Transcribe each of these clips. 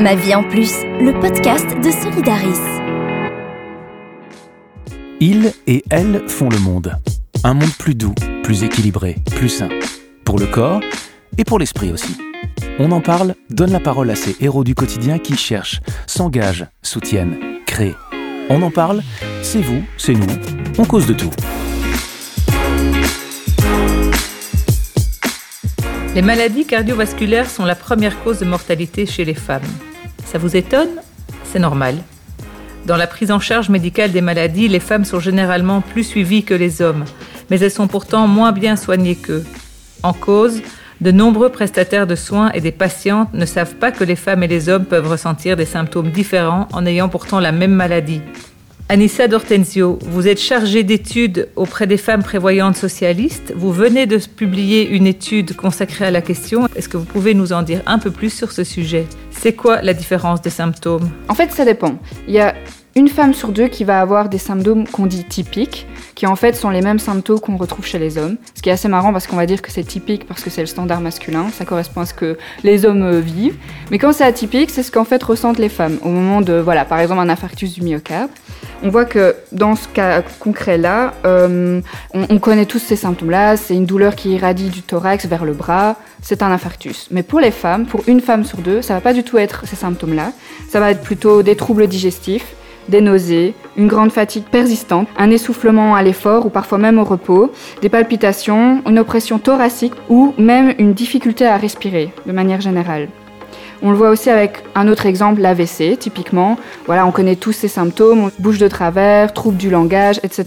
Ma vie en plus, le podcast de Solidaris. Ils et elles font le monde. Un monde plus doux, plus équilibré, plus sain. Pour le corps et pour l'esprit aussi. On en parle, donne la parole à ces héros du quotidien qui cherchent, s'engagent, soutiennent, créent. On en parle, c'est vous, c'est nous, on cause de tout. Les maladies cardiovasculaires sont la première cause de mortalité chez les femmes. Ça vous étonne? C'est normal. Dans la prise en charge médicale des maladies, les femmes sont généralement plus suivies que les hommes, mais elles sont pourtant moins bien soignées qu'eux. En cause, de nombreux prestataires de soins et des patientes ne savent pas que les femmes et les hommes peuvent ressentir des symptômes différents en ayant pourtant la même maladie. Anissa D'Ortenzio, vous êtes chargée d'études auprès des femmes prévoyantes socialistes. Vous venez de publier une étude consacrée à la question. Est-ce que vous pouvez nous en dire un peu plus sur ce sujet? C'est quoi la différence des symptômes? En fait, ça dépend. Il y a une femme sur deux qui va avoir des symptômes qu'on dit typiques, qui en fait sont les mêmes symptômes qu'on retrouve chez les hommes. Ce qui est assez marrant parce qu'on va dire que c'est typique parce que c'est le standard masculin, ça correspond à ce que les hommes euh, vivent. Mais quand c'est atypique, c'est ce qu'en fait ressentent les femmes au moment de, voilà, par exemple un infarctus du myocarde. On voit que dans ce cas concret-là, euh, on, on, connaît tous ces symptômes-là. C'est une douleur qui irradie du thorax vers le bras. C'est un infarctus. Mais pour les femmes, pour une femme sur deux, ça va pas du tout être ces symptômes-là. Ça va être plutôt des troubles digestifs, des nausées, une grande fatigue persistante, un essoufflement à l'effort ou parfois même au repos, des palpitations, une oppression thoracique ou même une difficulté à respirer de manière générale. On le voit aussi avec un autre exemple, l'AVC, typiquement. Voilà, on connaît tous ces symptômes, bouche de travers, troubles du langage, etc.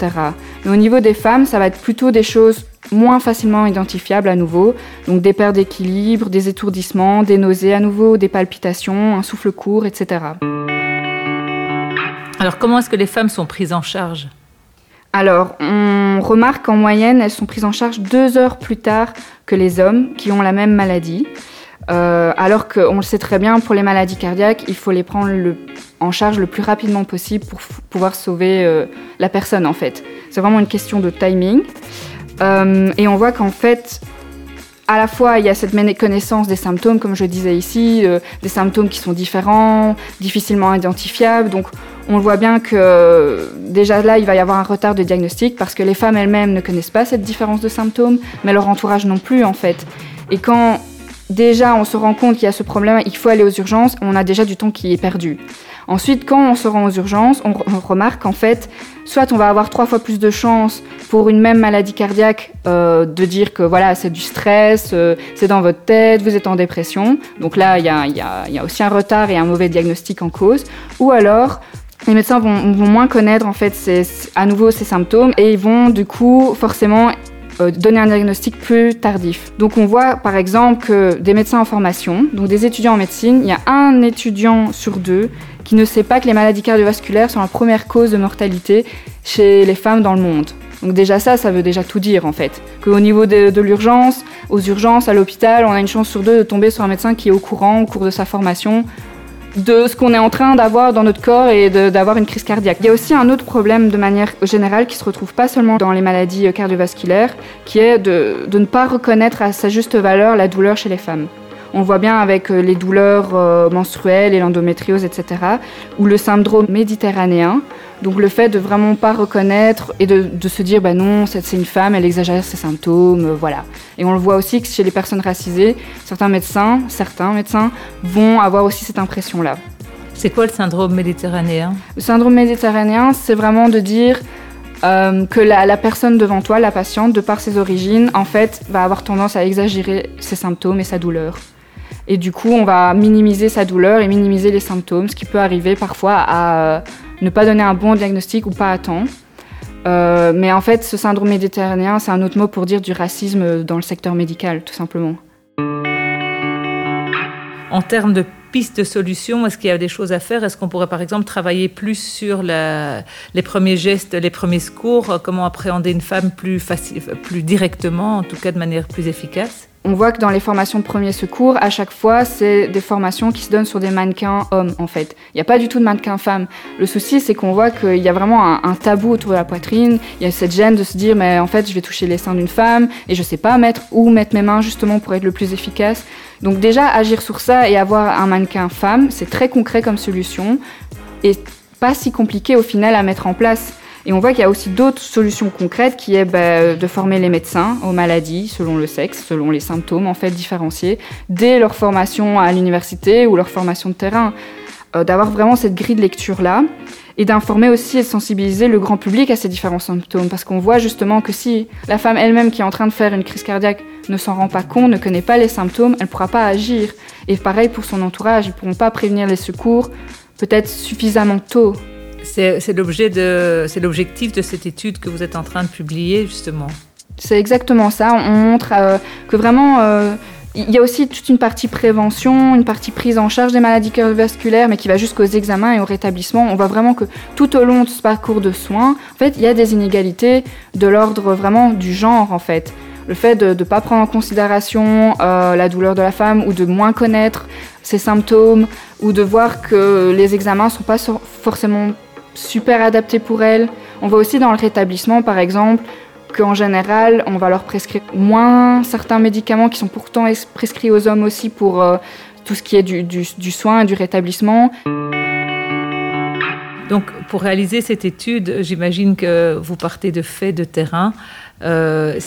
Mais au niveau des femmes, ça va être plutôt des choses moins facilement identifiables à nouveau. Donc des pertes d'équilibre, des étourdissements, des nausées à nouveau, des palpitations, un souffle court, etc. Alors comment est-ce que les femmes sont prises en charge? Alors, on remarque qu'en moyenne, elles sont prises en charge deux heures plus tard que les hommes qui ont la même maladie. Euh, alors qu'on le sait très bien, pour les maladies cardiaques, il faut les prendre en charge le plus rapidement possible pour pouvoir sauver euh, la personne en fait. C'est vraiment une question de timing. Euh, et on voit qu'en fait, à la fois, il y a cette méconnaissance des symptômes, comme je disais ici, des symptômes qui sont différents, difficilement identifiables. Donc, on voit bien que déjà là, il va y avoir un retard de diagnostic parce que les femmes elles-mêmes ne connaissent pas cette différence de symptômes, mais leur entourage non plus, en fait. Et quand déjà on se rend compte qu'il y a ce problème, il faut aller aux urgences, on a déjà du temps qui est perdu. Ensuite, quand on se rend aux urgences, on, remarque qu'en fait, soit on va avoir trois fois plus de chances pour une même maladie cardiaque euh, de dire que voilà, c'est du stress, euh, c'est dans votre tête, vous êtes en dépression. Donc là, il y a, aussi un retard et un mauvais diagnostic en cause. Ou alors, les médecins vont, moins connaître en fait à nouveau ces symptômes et ils vont du coup forcément euh, donner un diagnostic plus tardif. Donc on voit par exemple que des médecins en formation, donc des étudiants en médecine, il y a un étudiant sur deux qui ne sait pas que les maladies cardiovasculaires sont la première cause de mortalité chez les femmes dans le monde. Donc déjà ça, ça veut déjà tout dire en fait. Qu'au niveau de, de l'urgence, aux urgences, à l'hôpital, on a une chance sur deux de tomber sur un médecin qui est au courant au cours de sa formation de ce qu'on est en train d'avoir dans notre corps et d'avoir une crise cardiaque. Il y a aussi un autre problème de manière générale qui se retrouve pas seulement dans les maladies cardiovasculaires, qui est de, de ne pas reconnaître à sa juste valeur la douleur chez les femmes. On voit bien avec euh, les douleurs euh, menstruelles et l'endométriose, etc., ou le syndrome méditerranéen. Donc le fait de vraiment pas reconnaître et de, de se dire, bah non, c'est une femme, elle exagère ses symptômes, euh, voilà. Et on le voit aussi que chez les personnes racisées, certains médecins, certains médecins vont avoir aussi cette impression-là. C'est quoi le syndrome méditerranéen? Le syndrome méditerranéen, c'est vraiment de dire euh, que la, la, personne devant toi, la patiente, de par ses origines, en fait, va avoir tendance à exagérer ses symptômes et sa douleur. Et du coup, on va minimiser sa douleur et minimiser les symptômes, ce qui peut arriver parfois à euh, ne pas donner un bon diagnostic ou pas à temps. Euh, mais en fait, ce syndrome méditerranéen, c'est un autre mot pour dire du racisme dans le secteur médical, tout simplement. En termes de pistes de solutions, est-ce qu'il y a des choses à faire? Est-ce qu'on pourrait par exemple travailler plus sur les premiers gestes, les premiers secours? Comment appréhender une femme plus, plus directement, en tout cas de manière plus efficace? On voit que dans les formations de premier secours, à chaque fois, c'est des formations qui se donnent sur des mannequins hommes, en fait. Il n'y a pas du tout de mannequins femmes. Le souci, c'est qu'on voit qu'il y a vraiment un, tabou autour de la poitrine. Il y a cette gêne de se dire, mais en fait, je vais toucher les seins d'une femme et je ne sais pas mettre où mettre mes mains justement pour être le plus efficace. Donc déjà, agir sur ça et avoir un mannequin femme, c'est très concret comme solution et pas si compliqué au final à mettre en place. Et on voit qu'il y a aussi d'autres solutions concrètes qui est bah, de former les médecins aux maladies selon le sexe, selon les symptômes en fait différenciés, dès leur formation à l'université ou leur formation de terrain. Euh, d'avoir vraiment cette grille de lecture-là et d'informer aussi et de sensibiliser le grand public à ces différents symptômes. Parce qu'on voit justement que si la femme elle-même qui est en train de faire une crise cardiaque ne s'en rend pas compte, ne connaît pas les symptômes, elle ne pourra pas agir. Et pareil pour son entourage, ils ne pourront pas prévenir les secours peut-être suffisamment tôt. C'est l'objectif de cette étude que vous êtes en train de publier, justement. C'est exactement ça. On montre euh, que vraiment, euh, il y a aussi toute une partie prévention, une partie prise en charge des maladies cardiovasculaires, mais qui va jusqu'aux examens et au rétablissement. On voit vraiment que tout au long de ce parcours de soins, en fait, il y a des inégalités de l'ordre vraiment du genre, en fait. Le fait de ne pas prendre en considération euh, la douleur de la femme ou de moins connaître ses symptômes ou de voir que les examens ne sont pas forcément super adapté pour elles. On voit aussi dans le rétablissement, par exemple, qu'en général, on va leur prescrire moins certains médicaments qui sont pourtant prescrits aux hommes aussi pour euh, tout ce qui est du, du, soin et du rétablissement. Donc, pour réaliser cette étude, j'imagine que vous partez de faits de terrain. Euh,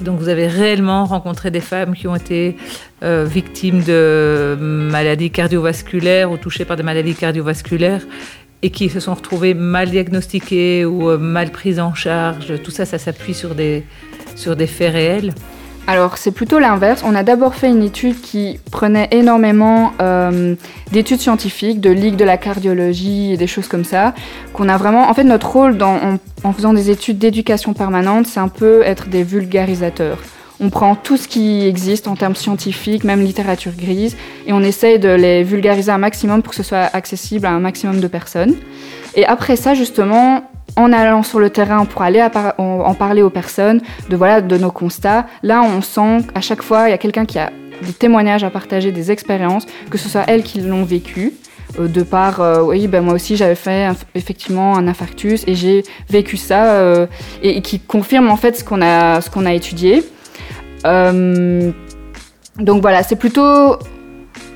donc, vous avez réellement rencontré des femmes qui ont été euh, victimes de maladies cardiovasculaires ou touchées par des maladies cardiovasculaires et qui se sont retrouvés mal diagnostiqués ou euh, mal pris en charge. Tout ça, ça s'appuie sur des, sur des faits réels. Alors c'est plutôt l'inverse. On a d'abord fait une étude qui prenait énormément euh, d'études scientifiques, de ligue de la cardiologie et des choses comme ça. Qu'on a vraiment. En fait, notre rôle en faisant des études d'éducation permanente, c'est un peu être des vulgarisateurs. On prend tout ce qui existe en termes scientifiques, même littérature grise, et on essaye de les vulgariser un maximum pour que ce soit accessible à un maximum de personnes. Et après ça, justement, en allant sur le terrain pour aller en parler aux personnes de voilà de nos constats, là on sent qu'à chaque fois il y a quelqu'un qui a des témoignages à partager, des expériences, que ce soit elles qui l'ont vécu, euh, de par euh, oui ben moi aussi j'avais fait effectivement un infarctus et j'ai vécu ça euh, et, et, qui confirme en fait ce qu'on a ce qu'on a étudié. Euh, donc voilà, c'est plutôt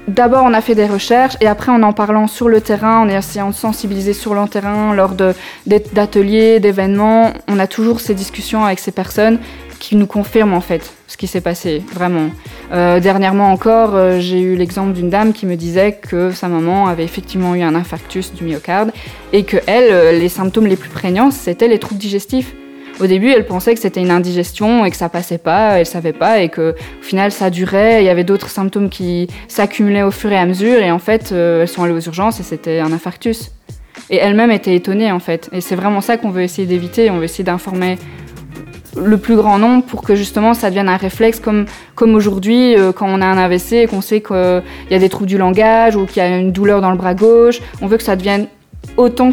D'abord, on a fait des recherches et après, en en parlant sur le terrain, en essayant de sensibiliser sur le terrain lors d'ateliers, d'événements, on a toujours ces discussions avec ces personnes qui nous confirment en fait ce qui s'est passé, vraiment. Euh, dernièrement encore, euh, j'ai eu l'exemple d'une dame qui me disait que sa maman avait effectivement eu un infarctus du myocarde et que elle, les symptômes les plus prégnants, c'était les troubles digestifs. Au début, elle pensait que c'était une indigestion et que ça passait pas, elle savait pas et que au final ça durait. Il y avait d'autres symptômes qui s'accumulaient au fur et à mesure et en fait, euh, elles sont allées aux urgences et c'était un infarctus. Et elle-même était étonnée en fait. Et c'est vraiment ça qu'on veut essayer d'éviter. On veut essayer d'informer le plus grand nombre pour que justement ça devienne un réflexe comme, comme aujourd'hui euh, quand on a un AVC et qu'on sait qu'il y a des troubles du langage ou qu'il y a une douleur dans le bras gauche. On veut que ça devienne autant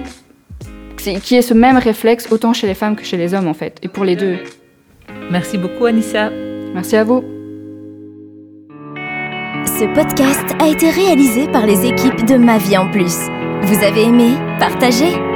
qui est ce même réflexe autant chez les femmes que chez les hommes en fait, et pour les deux. Merci beaucoup Anissa. Merci à vous. Ce podcast a été réalisé par les équipes de Ma Vie en Plus. Vous avez aimé Partagez